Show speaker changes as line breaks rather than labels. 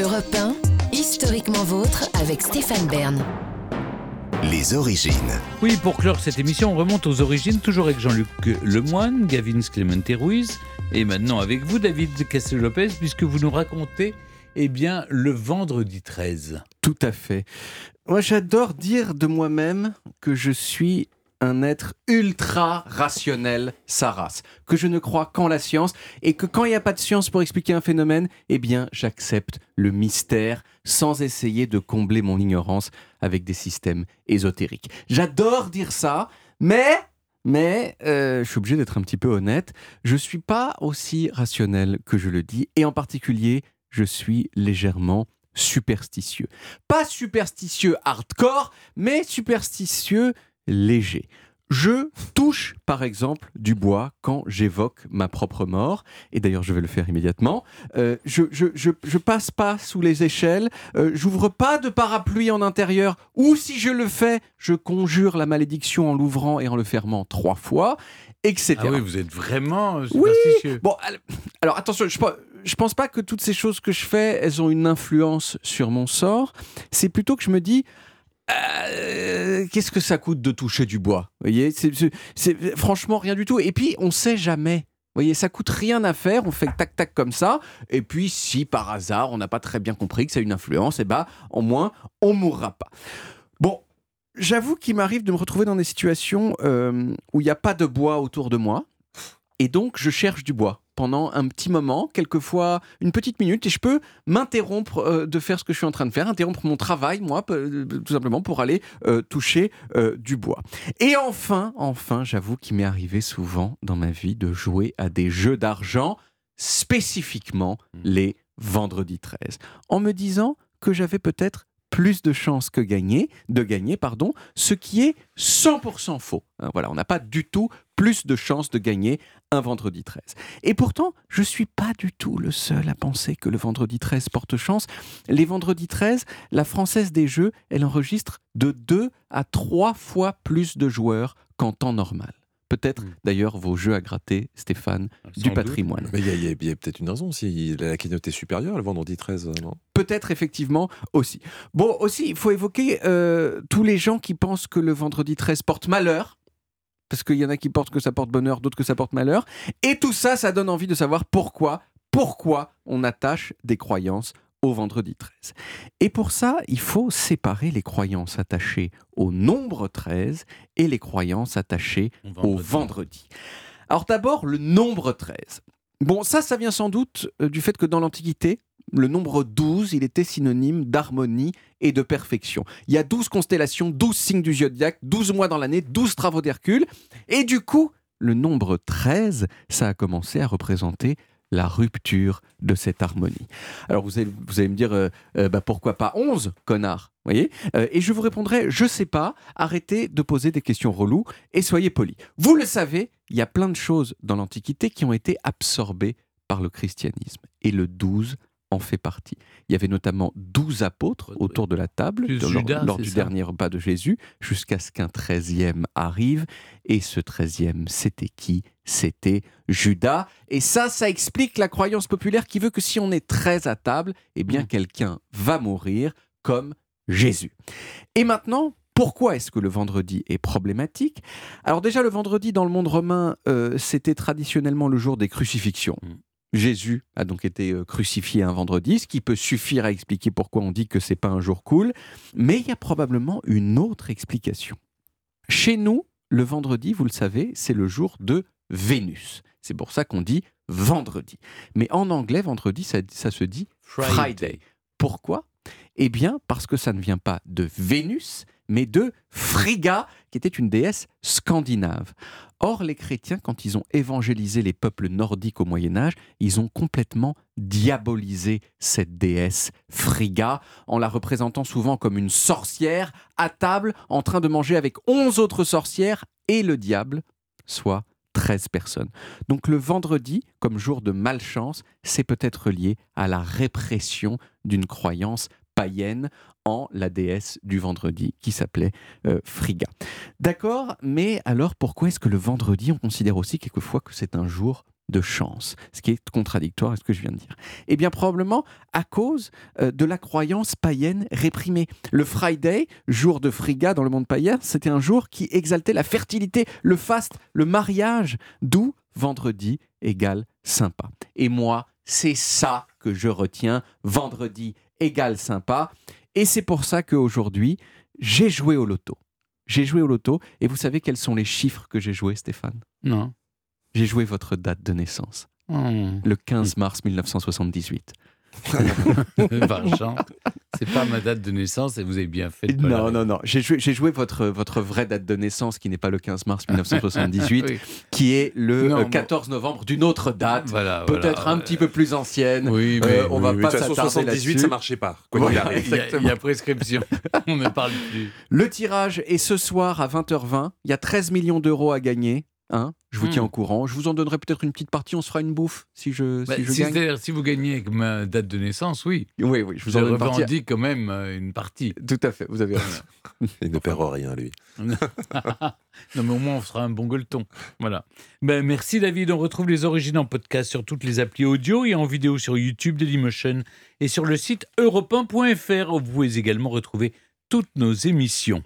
Europe 1, historiquement vôtre avec Stéphane Bern.
Les origines.
Oui, pour clore cette émission, on remonte aux origines, toujours avec Jean-Luc Lemoine, Gavin Clemente Ruiz, et maintenant avec vous, David Castel-Lopez, puisque vous nous racontez eh bien, le vendredi 13.
Tout à fait. Moi, j'adore dire de moi-même que je suis un être ultra rationnel, sa race, que je ne crois qu'en la science et que quand il n'y a pas de science pour expliquer un phénomène, eh bien j'accepte le mystère sans essayer de combler mon ignorance avec des systèmes ésotériques. J'adore dire ça, mais mais euh, je suis obligé d'être un petit peu honnête, je ne suis pas aussi rationnel que je le dis, et en particulier, je suis légèrement superstitieux. Pas superstitieux hardcore, mais superstitieux léger. Je touche, par exemple, du bois quand j'évoque ma propre mort, et d'ailleurs je vais le faire immédiatement. Euh, je, je, passe pas sous les échelles, euh, j'ouvre pas de parapluie en intérieur, ou si je le fais, je conjure la malédiction en l'ouvrant et en le fermant trois fois, etc.
Ah oui, vous êtes vraiment superstitieux.
Oui. Bon, alors attention, je, je pense pas que toutes ces choses que je fais, elles ont une influence sur mon sort. C'est plutôt que je me dis, euh, qu'est-ce que ça coûte de toucher du bois Vous voyez, c'est franchement rien du tout. Et puis, on sait jamais. Vous voyez, ça coûte rien à faire, on fait tac tac comme ça, et puis si par hasard on n'a pas très bien compris que ça a une influence, et eh ben, au moins on mourra pas. Bon, j'avoue qu'il m'arrive de me retrouver dans des situations euh, où il n'y a pas de bois autour de moi, et donc je cherche du bois pendant un petit moment, quelquefois une petite minute, et je peux m'interrompre euh, de faire ce que je suis en train de faire, interrompre mon travail, moi, euh, tout simplement pour aller euh, toucher du bois. Et enfin, enfin, j'avoue qu'il m'est arrivé souvent dans ma vie de jouer à des jeux d'argent, spécifiquement mmh. les vendredis 13, en me disant que j'avais peut-être plus de chances que gagner, de gagner, pardon, ce qui est 100% faux. Hein, voilà, on n'a pas du tout plus de chances de gagner un vendredi 13. Et pourtant, je ne suis pas du tout le seul à penser que le vendredi 13 porte chance. Les vendredis 13, la Française des Jeux, elle enregistre de 2 à 3 fois plus de joueurs qu'en temps normal. Peut-être hmm. d'ailleurs vos jeux à gratter, Stéphane, du patrimoine.
Mais il y a, peut-être une raison si la qualité est supérieure le vendredi 13, non?
Peut-être effectivement aussi. Bon, aussi, il faut évoquer euh, tous les gens qui pensent que le vendredi 13 porte malheur. Parce qu'il y en a qui pensent que ça porte bonheur, d'autres que ça porte malheur. Et tout ça, ça donne envie de savoir pourquoi, pourquoi on attache des croyances au vendredi 13. Et pour ça, il faut séparer les croyances attachées au nombre 13 et les croyances attachées au vendredi. Alors d'abord, le nombre 13. Bon, ça, ça vient sans doute euh, du fait que dans l'Antiquité, le nombre 12, il était synonyme d'harmonie et de perfection. Il y a 12 constellations, 12 signes du zodiaque, 12 mois dans l'année, 12 travaux d'Hercule. Et du coup, le nombre 13, ça a commencé à représenter la rupture de cette harmonie. Alors vous allez, me dire, euh, euh, bah pourquoi pas 11, connard voyez? Euh, Et je vous répondrai, je sais pas, arrêtez de poser des questions reloues et soyez polis. Vous le savez, il y a plein de choses dans l'Antiquité qui ont été absorbées par le christianisme. Et le 12 en fait partie. Il y avait notamment douze apôtres autour de la table lors, du dernier repas de Jésus, jusqu'à ce qu'un treizième arrive. Et ce treizième, c'était qui? C'était Judas. Et ça, ça explique la croyance populaire qui veut que si on est treize à table, eh bien mm. quelqu'un va mourir comme Jésus. Et maintenant, pourquoi est-ce que le vendredi est problématique? Alors déjà, le vendredi dans le monde romain, euh, c'était traditionnellement le jour des crucifixions. Jésus a donc été euh, crucifié un vendredi, ce qui peut suffire à expliquer pourquoi on dit que c'est pas un jour cool, mais il y a probablement une autre explication. Chez nous, le vendredi, vous le savez, c'est le jour de Vénus. C'est pour ça qu'on dit vendredi. Mais en anglais, vendredi, ça, se dit Friday. Pourquoi? Eh bien, parce que ça ne vient pas de Vénus, mais de Frigga, qui était une déesse scandinave. Or, les chrétiens, quand ils ont évangélisé les peuples nordiques au Moyen Âge, ils ont complètement diabolisé cette déesse Frigga, en la représentant souvent comme une sorcière à table, en train de manger avec onze autres sorcières et le diable, soit 13 personnes. Donc le vendredi, comme jour de malchance, c'est peut-être lié à la répression d'une croyance païenne en la déesse du vendredi qui s'appelait euh, Frigga. D'accord, mais alors pourquoi est-ce que le vendredi, on considère aussi quelquefois que c'est un jour de chance, ce qui est contradictoire avec ce que je viens de dire? Eh bien, probablement à cause euh, de la croyance païenne réprimée. Le Friday, jour de friga dans le monde païen, c'était un jour qui exaltait la fertilité, le faste, le mariage, d'où vendredi égale sympa. Et moi, c'est ça que je retiens, vendredi égale sympa. Et c'est pour ça qu'aujourd'hui, j'ai joué au loto. J'ai joué au loto, et vous savez quels sont les chiffres que j'ai joués, Stéphane?
Non.
J'ai joué votre date de naissance,
Hmm.
le 15 mars 1978.
Par chance. C'est pas ma date de naissance et vous avez bien fait. de
Non, non, non. J'ai joué, votre, votre vraie date de naissance, qui n'est pas le 15 mars 1978,
Oui.
qui est le
Non,
euh,
bon.
14 novembre d'une autre date,
Voilà,
peut-être
voilà.
un petit peu plus ancienne.
Oui, mais
Euh, on va
Oui,
pas s'attarder
78,
là-dessus.
ça marchait pas. Quoi qu'il
Voilà.
arrive.
il y, a, il y a prescription. On ne parle plus.
Le tirage est ce soir à 20h20. Il y a 13 millions d'euros à gagner. Hein je vous
Hmm.
tiens au courant. Je vous en donnerai peut-être une petite partie. On se fera une bouffe si je,
Bah,
si je
si,
gagne.
si vous gagnez avec ma date de naissance, oui.
Oui, oui, je vous
Je
en donne une partie.
revendique quand même euh, une partie.
Tout à fait, vous avez raison.
Il ne perd rien, lui.
non, mais au moins, on fera un bon gueuleton. Voilà. Ben, merci, David. On retrouve les origines en podcast sur toutes les applis audio et en vidéo sur YouTube, Dailymotion et sur le site europe1.fr où vous pouvez également retrouver toutes nos émissions.